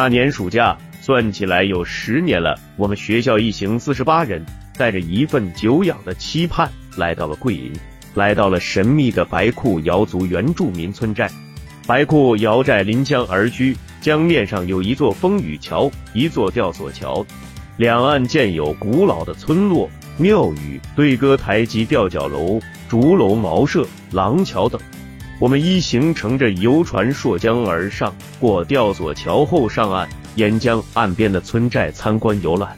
那年暑假，算起来有十年了。我们学校一行四十八人，带着一份久仰的期盼，来到了桂林，来到了神秘的白库瑶族原住民村寨。白库瑶寨临江而居，江面上有一座风雨桥，一座吊索桥，两岸建有古老的村落、庙宇、对歌台及吊脚楼、竹楼茅舍、廊桥等。我们一行乘着游船溯江而上，过吊索桥后上岸，沿江岸边的村寨参观游览。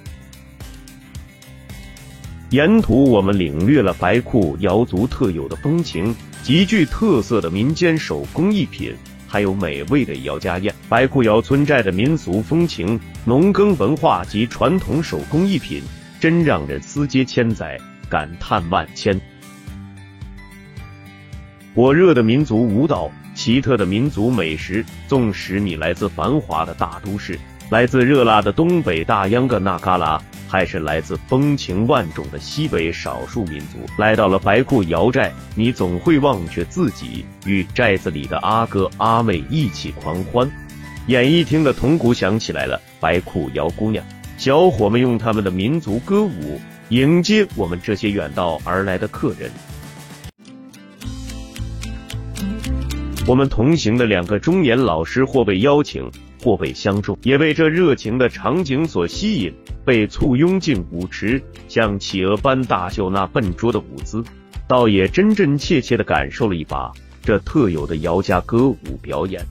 沿途我们领略了白库瑶族特有的风情，极具特色的民间手工艺品，还有美味的瑶家宴。白库瑶村寨的民俗风情、农耕文化及传统手工艺品，真让人思接千载，感叹万千。火热的民族舞蹈，奇特的民族美食。纵使你来自繁华的大都市，来自热辣的东北大秧歌那旮旯，还是来自风情万种的西北少数民族，来到了白库瑶寨，你总会忘却自己，与寨子里的阿哥阿妹一起狂欢。演艺厅的铜鼓响起来了，白库瑶姑娘，小伙们用他们的民族歌舞迎接我们这些远道而来的客人。我们同行的两个中年老师，或被邀请，或被相中，也被这热情的场景所吸引，被簇拥进舞池，像企鹅般大秀那笨拙的舞姿，倒也真真切切的感受了一把这特有的姚家歌舞表演。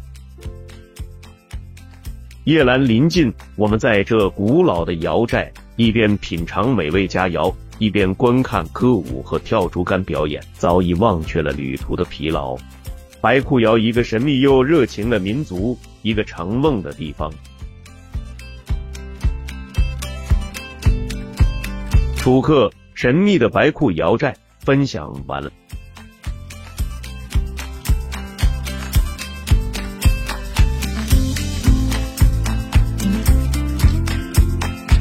夜阑临近，我们在这古老的瑶寨，一边品尝美味佳肴，一边观看歌舞和跳竹竿表演，早已忘却了旅途的疲劳。白库瑶，一个神秘又热情的民族，一个成梦的地方。楚客神秘的白库瑶寨分享完了。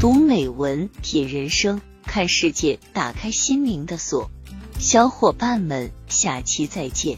读美文，品人生，看世界，打开心灵的锁。小伙伴们，下期再见。